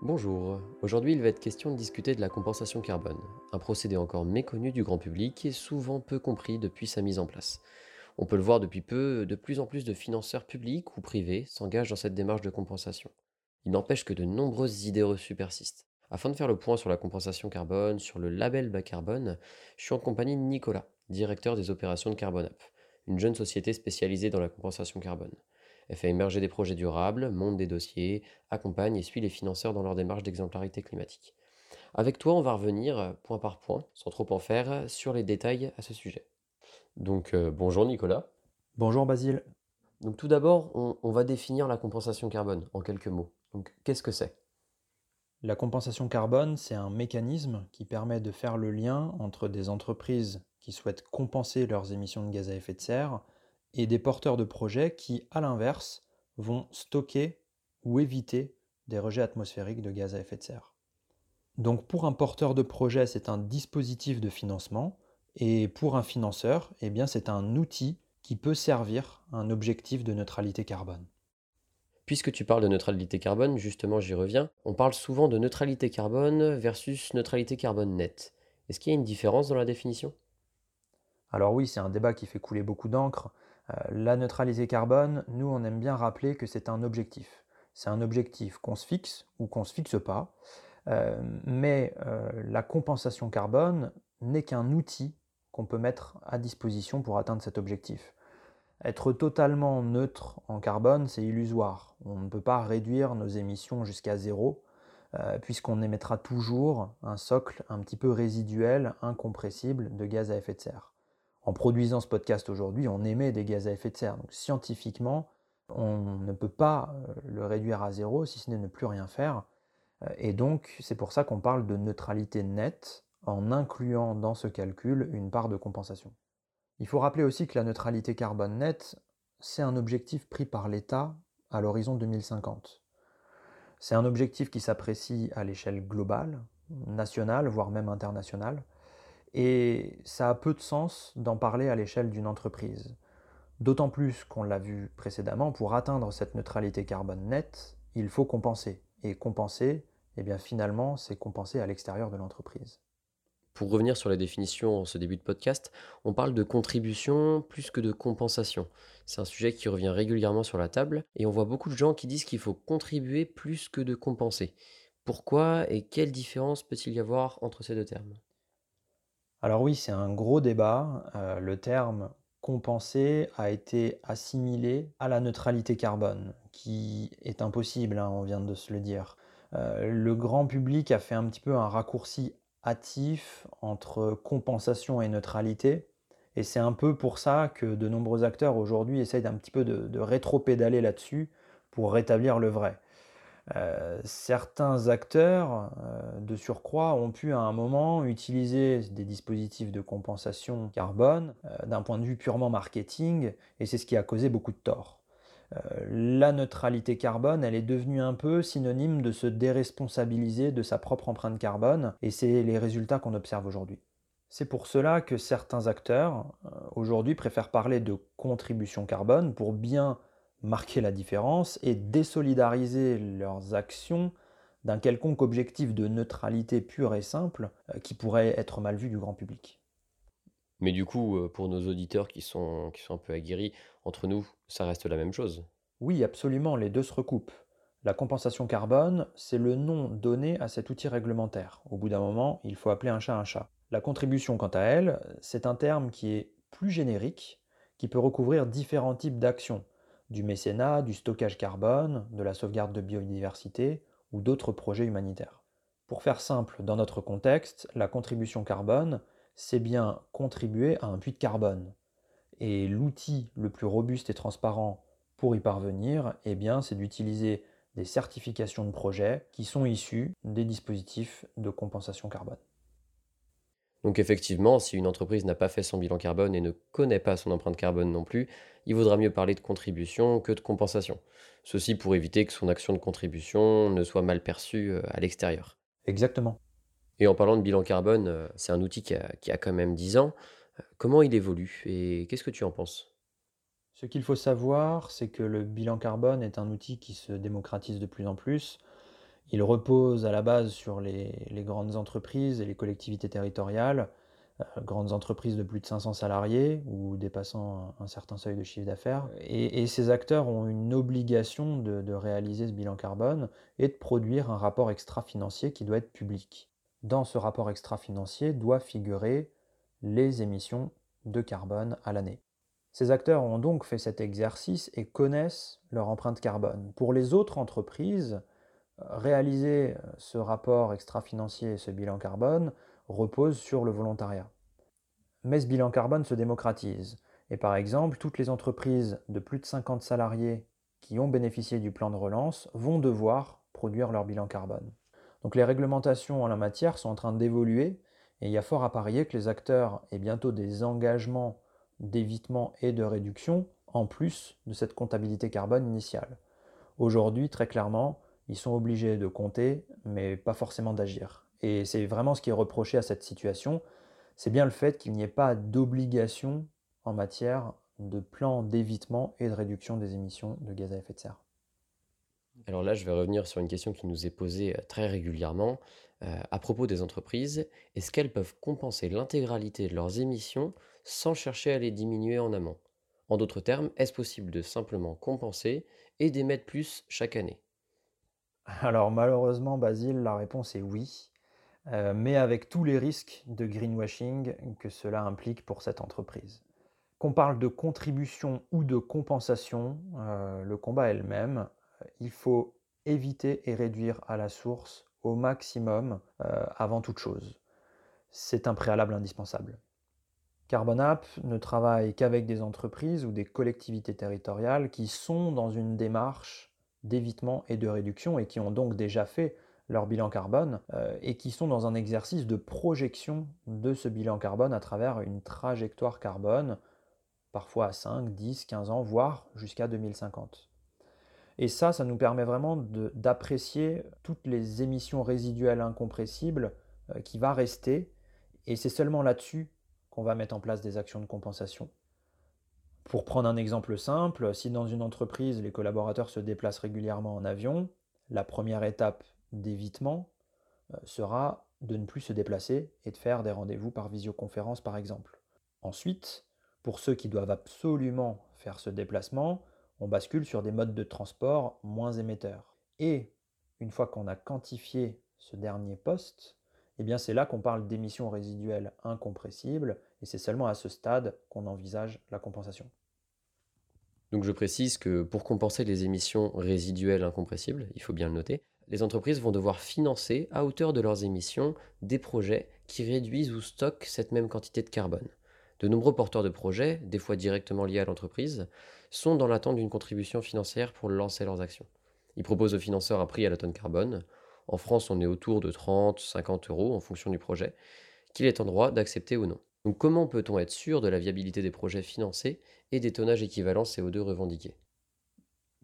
Bonjour, aujourd'hui il va être question de discuter de la compensation carbone, un procédé encore méconnu du grand public et souvent peu compris depuis sa mise en place. On peut le voir depuis peu, de plus en plus de financeurs publics ou privés s'engagent dans cette démarche de compensation. Il n'empêche que de nombreuses idées reçues persistent. Afin de faire le point sur la compensation carbone, sur le label bas carbone, je suis en compagnie de Nicolas, directeur des opérations de Carbon Up, une jeune société spécialisée dans la compensation carbone. Elle fait émerger des projets durables, monte des dossiers, accompagne et suit les financeurs dans leur démarche d'exemplarité climatique. Avec toi, on va revenir euh, point par point, sans trop en faire, sur les détails à ce sujet. Donc euh, bonjour Nicolas. Bonjour Basile. Donc tout d'abord, on, on va définir la compensation carbone en quelques mots. Donc qu'est-ce que c'est? La compensation carbone, c'est un mécanisme qui permet de faire le lien entre des entreprises qui souhaitent compenser leurs émissions de gaz à effet de serre et des porteurs de projets qui, à l'inverse, vont stocker ou éviter des rejets atmosphériques de gaz à effet de serre. Donc pour un porteur de projet, c'est un dispositif de financement, et pour un financeur, eh bien, c'est un outil qui peut servir à un objectif de neutralité carbone. Puisque tu parles de neutralité carbone, justement j'y reviens, on parle souvent de neutralité carbone versus neutralité carbone nette. Est-ce qu'il y a une différence dans la définition? Alors oui, c'est un débat qui fait couler beaucoup d'encre. Euh, la neutralité carbone, nous, on aime bien rappeler que c'est un objectif. C'est un objectif qu'on se fixe ou qu'on ne se fixe pas. Euh, mais euh, la compensation carbone n'est qu'un outil qu'on peut mettre à disposition pour atteindre cet objectif. Être totalement neutre en carbone, c'est illusoire. On ne peut pas réduire nos émissions jusqu'à zéro, puisqu'on émettra toujours un socle un petit peu résiduel, incompressible de gaz à effet de serre en produisant ce podcast aujourd'hui, on émet des gaz à effet de serre. Donc scientifiquement, on ne peut pas euh, le réduire à zéro si ce n'est ne plus rien faire. Euh, et donc c'est pour ça qu'on parle de neutralité nette en incluant dans ce calcul une part de compensation. Il faut rappeler aussi que la neutralité carbone nette, c'est un objectif pris par l'État à l'horizon 2050. C'est un objectif qui s'apprécie à l'échelle globale, nationale, voire même internationale. Et ça a peu de sens d'en parler à l'échelle d'une entreprise. D'autant plus qu'on l'a vu précédemment, pour atteindre cette neutralité carbone nette, il faut compenser. Et compenser, eh bien finalement, c'est compenser à l'extérieur de l'entreprise. Pour revenir sur la définition en ce début de podcast, on parle de contribution plus que de compensation. C'est un sujet qui revient régulièrement sur la table et on voit beaucoup de gens qui disent qu'il faut contribuer plus que de compenser. Pourquoi et quelle différence peut-il y avoir entre ces deux termes? Alors oui, c'est un gros débat. Euh, le terme compenser a été assimilé à la neutralité carbone, qui est impossible, hein, on vient de se le dire. Euh, le grand public a fait un petit peu un raccourci hâtif entre compensation et neutralité. Et c'est un peu pour ça que de nombreux acteurs aujourd'hui essayent un petit peu de, de rétro-pédaler là-dessus pour rétablir le vrai. Euh, certains acteurs, euh, de surcroît, ont pu à un moment utiliser des dispositifs de compensation carbone euh, d'un point de vue purement marketing, et c'est ce qui a causé beaucoup de tort. la neutralité carbone, elle est devenue un peu synonyme de se déresponsabiliser de sa propre empreinte carbone, et c'est les résultats qu'on observe aujourd'hui. C'est pour cela que certains acteurs, aujourd'hui, préfèrent parler de contribution carbone pour bien marquer la différence et désolidariser leurs actions d'un quelconque objectif de neutralité pure et simple euh, qui pourrait être mal vu du grand public. Mais du coup, euh, pour nos auditeurs qui sont, qui sont un peu aguerris, entre nous, ça reste la même chose Oui, absolument, les deux se recoupent. La compensation carbone, c'est le nom donné à cet outil réglementaire. Au bout d'un moment, il faut appeler un chat un chat. La contribution, quant à elle, c'est un terme qui est plus générique, qui peut recouvrir différents types d'actions, du mécénat, du stockage carbone, de la sauvegarde de biodiversité ou d'autres projets humanitaires. Pour faire simple, dans notre contexte, la contribution carbone, c'est bien contribuer à un puits de carbone. Et l'outil le plus robuste et transparent pour y parvenir, eh bien, c'est d'utiliser des certifications de projet qui sont issues des dispositifs de compensation carbone. Donc effectivement, si une entreprise n'a pas fait son bilan carbone et ne connaît pas son empreinte carbone non plus, il vaudra mieux parler de contribution que de compensation. Ceci pour éviter que son action de contribution ne soit mal perçue euh, à l'extérieur. Exactement. Et en parlant de bilan carbone, euh, c'est un outil qui a, quand même 10 ans. Euh, comment il évolue et qu'est-ce que tu en penses? Ce qu'il faut savoir, c'est que le bilan carbone est un outil qui se démocratise de plus en plus. Il repose à la base sur les, grandes entreprises et les collectivités territoriales, euh, grandes entreprises de plus de 500 salariés ou dépassant un, certain seuil de chiffre d'affaires. Et, et, ces acteurs ont une obligation de, de réaliser ce bilan carbone et de produire un rapport extra-financier qui doit être public. Dans ce rapport extra-financier doit figurer les émissions de carbone à l'année. Ces acteurs ont donc fait cet exercice et connaissent leur empreinte carbone. Pour les autres entreprises, réaliser ce rapport extra-financier et ce bilan carbone repose sur le volontariat. Mais ce bilan carbone se démocratise. Et par exemple, toutes les entreprises de plus de 50 salariés qui ont bénéficié du plan de relance vont devoir produire leur bilan carbone. Donc les réglementations en la matière sont en train d'évoluer et il y a fort à parier que les acteurs aient bientôt des engagements d'évitement et de réduction en plus de cette comptabilité carbone initiale. Aujourd'hui, très clairement, ils sont obligés de compter, mais pas forcément d'agir. Et c'est vraiment ce qui est reproché à cette situation, c'est bien le fait qu'il n'y ait pas d'obligation en matière de plan d'évitement et de réduction des émissions de gaz à effet de serre. Alors là, je vais revenir sur une question qui nous est posée euh, très régulièrement. Euh, à propos des entreprises, est-ce qu'elles peuvent compenser l'intégralité de leurs émissions sans chercher à les diminuer en amont? En d'autres termes, est-ce possible de simplement compenser et d'émettre plus chaque année? Alors malheureusement, Basile, la réponse est oui, euh, mais avec tous les risques de greenwashing que cela implique pour cette entreprise. Qu'on parle de contribution ou de compensation, euh, le combat est le même. Il faut éviter et réduire à la source au maximum euh, avant toute chose. C'est un préalable indispensable. CarbonApp ne travaille qu'avec des entreprises ou des collectivités territoriales qui sont dans une démarche d'évitement et de réduction et qui ont donc déjà fait leur bilan carbone euh, et qui sont dans un exercice de projection de ce bilan carbone à travers une trajectoire carbone, parfois à 5, 10, 15 ans, voire jusqu'à 2050. Et ça, ça nous permet vraiment d'apprécier toutes les émissions résiduelles incompressibles euh, qui va rester, et c'est seulement là-dessus qu'on va mettre en place des actions de compensation. Pour prendre un exemple simple, si dans une entreprise les collaborateurs se déplacent régulièrement en avion, la première étape d'évitement euh, sera de ne plus se déplacer et de faire des rendez-vous par visioconférence par exemple. Ensuite, pour ceux qui doivent absolument faire ce déplacement, on bascule sur des modes de transport moins émetteurs. Et une fois qu'on a quantifié ce dernier poste, eh c'est là qu'on parle d'émissions résiduelles incompressibles, et c'est seulement à ce stade qu'on envisage la compensation. Donc je précise que pour compenser les émissions résiduelles incompressibles, il faut bien le noter, les entreprises vont devoir financer à hauteur de leurs émissions des projets qui réduisent ou stockent cette même quantité de carbone. De nombreux porteurs de projets, des fois directement liés à l'entreprise, sont dans l'attente d'une contribution financière pour lancer leurs actions. Ils proposent aux financeurs un prix à la tonne carbone. En France, on est autour de 30, 50 euros en fonction du projet, qu'il est en droit d'accepter ou non. Comment peut-on être sûr de la viabilité des projets financés et des tonnages équivalents CO2 revendiqués?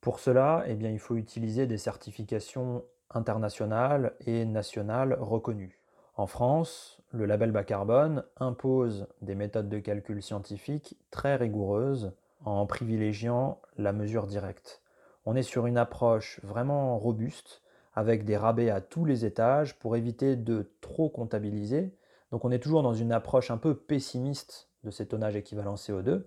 Pour cela, eh il faut utiliser des certifications internationales et nationales reconnues. En France, le label bas carbone impose des méthodes de calcul scientifiques très rigoureuses en privilégiant la mesure directe. On est sur une approche vraiment robuste avec des rabais à tous les étages pour éviter de trop comptabiliser. Donc on est toujours dans une approche un peu pessimiste de ces tonnages équivalents CO2.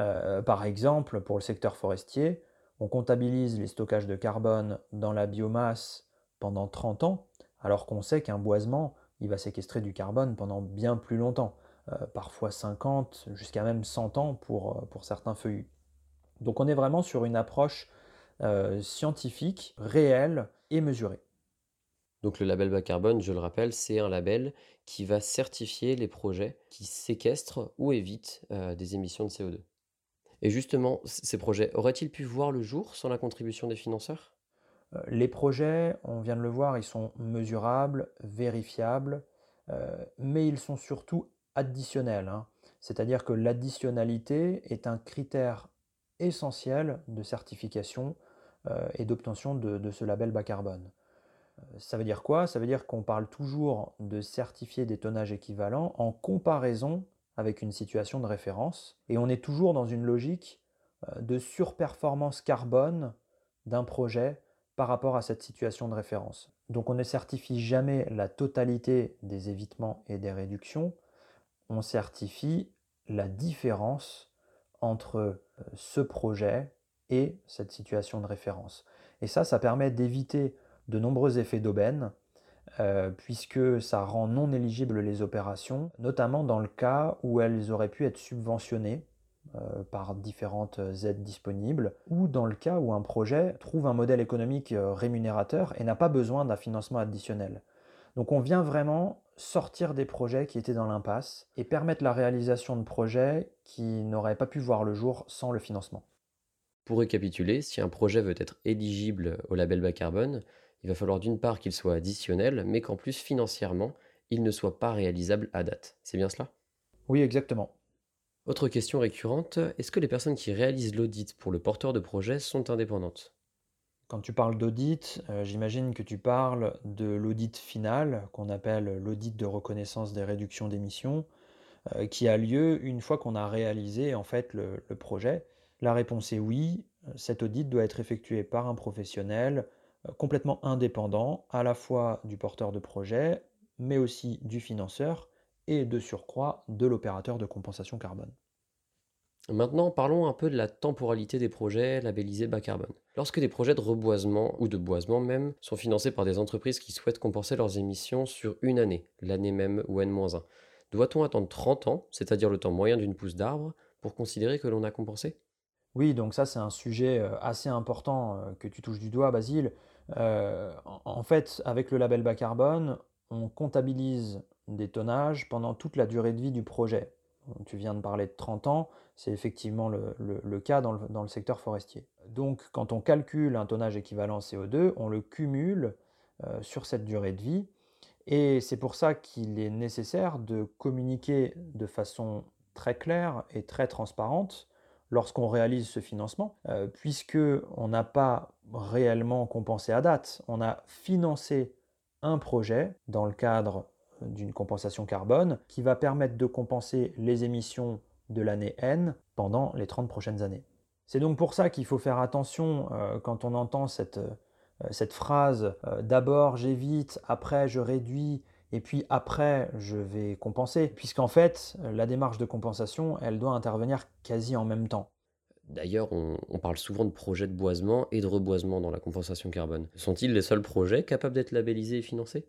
Euh, par exemple, pour le secteur forestier, on comptabilise les stockages de carbone dans la biomasse pendant 30 ans, alors qu'on sait qu'un boisement, il va séquestrer du carbone pendant bien plus longtemps. Euh, parfois 50, jusqu'à même 100 ans pour, euh, pour certains feuillus. Donc on est vraiment sur une approche scientifique, réelle et mesurée. Donc le label bas carbone, je le rappelle, c'est un label qui va certifier les projets qui séquestrent ou évitent des émissions de CO2. Et justement, ces projets auraient-ils pu voir le jour sans la contribution des financeurs? Les projets, on vient de le voir, ils sont mesurables, vérifiables, mais ils sont surtout additionnel. Hein. C'est-à-dire que l'additionnalité est un critère essentiel de certification euh, et d'obtention de, ce label bas carbone. Ça veut dire quoi? Ça veut dire qu'on parle toujours de certifier des tonnages équivalents en comparaison avec une situation de référence, et on est toujours dans une logique euh, de surperformance carbone d'un projet par rapport à cette situation de référence. Donc on ne certifie jamais la totalité des évitements et des réductions, on certifie la différence entre euh, ce projet et cette situation de référence. Et ça, ça permet d'éviter de nombreux effets d'aubaine, euh, puisque ça rend non éligibles les opérations, notamment dans le cas où elles auraient pu être subventionnées euh, par différentes aides disponibles, ou dans le cas où un projet trouve un modèle économique euh, rémunérateur et n'a pas besoin d'un financement additionnel. Donc on vient vraiment sortir des projets qui étaient dans l'impasse et permettre la réalisation de projets qui n'auraient pas pu voir le jour sans le financement. Pour récapituler, si un projet veut être éligible au label bas carbone, il va falloir d'une part qu'il soit additionnel, mais qu'en plus financièrement, il ne soit pas réalisable à date. C'est bien cela? Oui, exactement. Autre question récurrente, est-ce que les personnes qui réalisent l'audit pour le porteur de projet sont indépendantes? Quand tu parles d'audit, euh, j'imagine que tu parles de l'audit final, qu'on appelle l'audit de reconnaissance des réductions d'émissions, euh, qui a lieu une fois qu'on a réalisé en fait le, le projet. La réponse est oui, cet audit doit être effectué par un professionnel complètement indépendant, à la fois du porteur de projet, mais aussi du financeur, et de surcroît de l'opérateur de compensation carbone. Maintenant, parlons un peu de la temporalité des projets labellisés bas carbone. Lorsque des projets de reboisement ou de boisement même sont financés par des entreprises qui souhaitent compenser leurs émissions sur une année, l'année même ou N-1, doit-on attendre 30 ans, c'est-à-dire le temps moyen d'une pousse d'arbre, pour considérer que l'on a compensé? Oui, donc ça c'est un sujet euh, assez important euh, que tu touches du doigt, Basile. Euh, en fait, avec le label bas carbone, on comptabilise des tonnages pendant toute la durée de vie du projet. Tu viens de parler de 30 ans, c'est effectivement le, cas dans le, secteur forestier. Donc quand on calcule un tonnage équivalent CO2, on le cumule euh, sur cette durée de vie. Et c'est pour ça qu'il est nécessaire de communiquer de façon très claire et très transparente lorsqu'on réalise ce financement, euh, puisque on n'a pas réellement compensé à date, on a financé un projet dans le cadre d'une compensation carbone qui va permettre de compenser les émissions de l'année N pendant les 30 prochaines années. C'est donc pour ça qu'il faut faire attention euh, quand on entend cette, euh, phrase euh, d'abord j'évite, après je réduis et puis après je vais compenser, puisqu'en fait la démarche de compensation elle doit intervenir quasi en même temps. D'ailleurs, on, on, parle souvent de projets de boisement et de reboisement dans la compensation carbone. Sont-ils les seuls projets capables d'être labellisés et financés?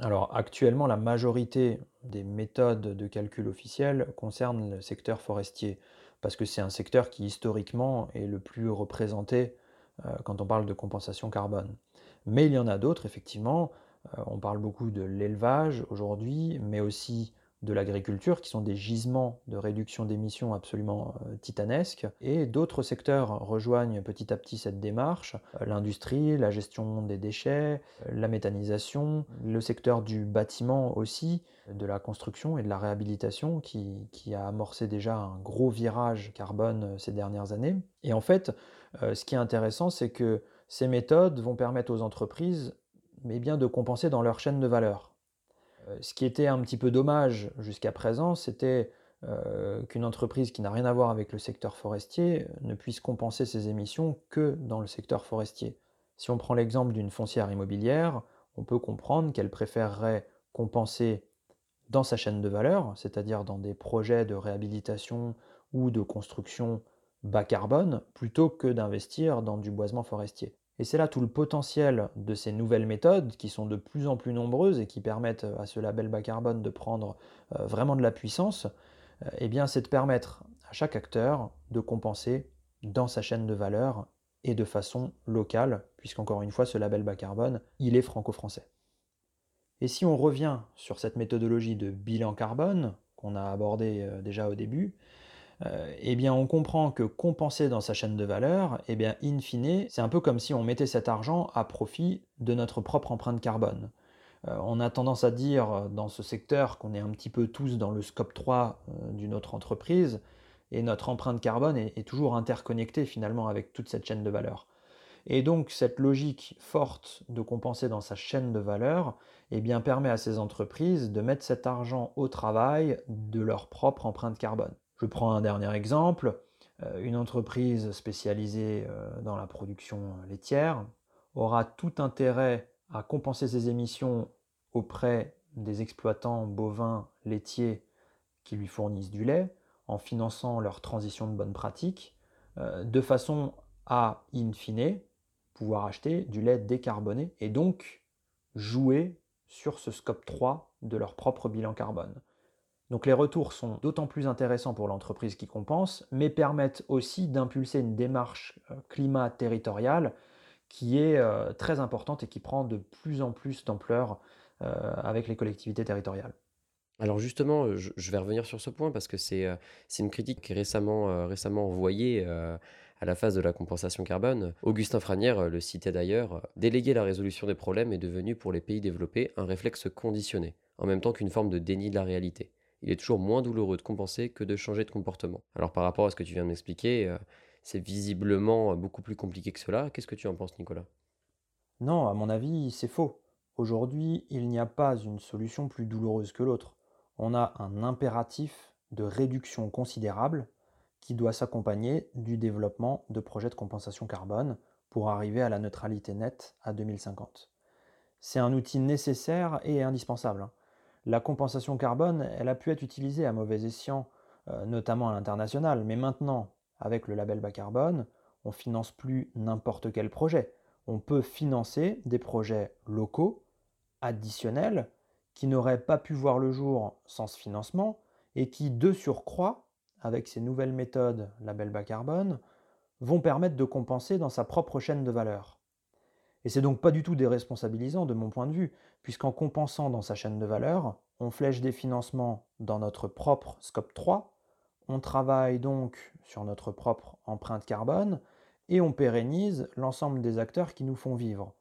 Alors actuellement, la majorité des méthodes de calcul officielles concernent le secteur forestier, parce que c'est un secteur qui historiquement est le plus représenté euh, quand on parle de compensation carbone. Mais il y en a d'autres, effectivement. Euh, on parle beaucoup de l'élevage aujourd'hui, mais aussi de l'agriculture, qui sont des gisements de réduction d'émissions absolument euh, titanesques. Et d'autres secteurs rejoignent petit à petit cette démarche. Euh, l'industrie, la gestion des déchets, la méthanisation, le secteur du bâtiment aussi, de la construction et de la réhabilitation, qui, a amorcé déjà un gros virage carbone ces dernières années. Et en fait, ce qui est intéressant, c'est que ces méthodes vont permettre aux entreprises mais bien, de compenser dans leur chaîne de valeur. Euh, ce qui était un petit peu dommage jusqu'à présent, c'était euh, qu'une entreprise qui n'a rien à voir avec le secteur forestier ne puisse compenser ses émissions que dans le secteur forestier. Si on prend l'exemple d'une foncière immobilière, on peut comprendre qu'elle préférerait compenser dans sa chaîne de valeur, c'est-à-dire dans des projets de réhabilitation ou de construction bas carbone, plutôt que d'investir dans du boisement forestier. Et c'est là tout le potentiel de ces nouvelles méthodes qui sont de plus en plus nombreuses et qui permettent à ce label bas carbone de prendre euh, vraiment de la puissance, euh, eh bien c'est de permettre à chaque acteur de compenser dans sa chaîne de valeur et de façon locale, puisqu'encore une fois ce label bas carbone, il est franco-français. Et si on revient sur cette méthodologie de bilan carbone qu'on a abordé euh, déjà au début, euh, eh bien on comprend que compenser dans sa chaîne de valeur, eh bien in fine, c'est un peu comme si on mettait cet argent à profit de notre propre empreinte carbone. Euh, on a tendance à dire dans ce secteur qu'on est un petit peu tous dans le scope 3 euh, d'une autre entreprise, et notre empreinte carbone est, toujours interconnectée finalement avec toute cette chaîne de valeur. Et donc cette logique forte de compenser dans sa chaîne de valeur eh bien, permet à ces entreprises de mettre cet argent au travail de leur propre empreinte carbone. Je prends un dernier exemple. Euh, une entreprise spécialisée euh, dans la production laitière aura tout intérêt à compenser ces émissions auprès des exploitants bovins laitiers qui lui fournissent du lait, en finançant leur transition de bonne pratique, euh, de façon à, in fine, pouvoir acheter du lait décarboné et donc jouer sur ce scope 3 de leur propre bilan carbone. Donc les retours sont d'autant plus intéressants pour l'entreprise qui compense, mais permettent aussi d'impulser une démarche euh, climat territoriale qui est euh, très importante et qui prend de plus en plus d'ampleur avec les collectivités territoriales. Alors justement, je, vais revenir sur ce point parce que c'est une critique qui est récemment, récemment envoyée à la phase de la compensation carbone. Augustin Franière le citait d'ailleurs, déléguer la résolution des problèmes est devenu pour les pays développés un réflexe conditionné, en même temps qu'une forme de déni de la réalité. Il est toujours moins douloureux de compenser que de changer de comportement. Alors par rapport à ce que tu viens de m'expliquer, c'est visiblement beaucoup plus compliqué que cela. Qu'est-ce que tu en penses Nicolas? Non, à mon avis, c'est faux. Aujourd'hui, il n'y a pas une solution plus douloureuse que l'autre on a un impératif de réduction considérable qui doit s'accompagner du développement de projets de compensation carbone pour arriver à la neutralité nette à 2050. C'est un outil nécessaire et indispensable. La compensation carbone, elle a pu être utilisée à mauvais escient, euh, notamment à l'international, mais maintenant, avec le label bas carbone, on finance plus n'importe quel projet. On peut financer des projets locaux, additionnels, qui n'auraient pas pu voir le jour sans ce financement et qui, de surcroît, avec ces nouvelles méthodes label bas carbone, vont permettre de compenser dans sa propre chaîne de valeur. Et c'est donc pas du tout déresponsabilisant de mon point de vue, puisqu'en compensant dans sa chaîne de valeur, on flèche des financements dans notre propre scope 3, on travaille donc sur notre propre empreinte carbone, et on pérennise l'ensemble des acteurs qui nous font vivre.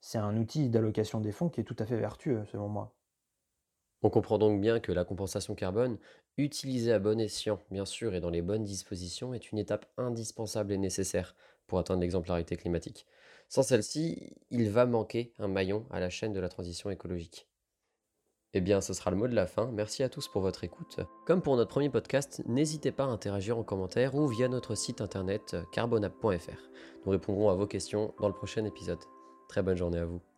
C'est un outil d'allocation des fonds qui est tout à fait vertueux, selon moi. On comprend donc bien que la compensation carbone, utilisée à bon escient, bien sûr, et dans les bonnes dispositions, est une étape indispensable et nécessaire pour atteindre l'exemplarité climatique. Sans celle-ci, il va manquer un maillon à la chaîne de la transition écologique. Eh bien, ce sera le mot de la fin. Merci à tous pour votre écoute. Comme pour notre premier podcast, n'hésitez pas à interagir en commentaire ou via notre site internet carbonap.fr. Nous répondrons à vos questions dans le prochain épisode. Très bonne journée à vous.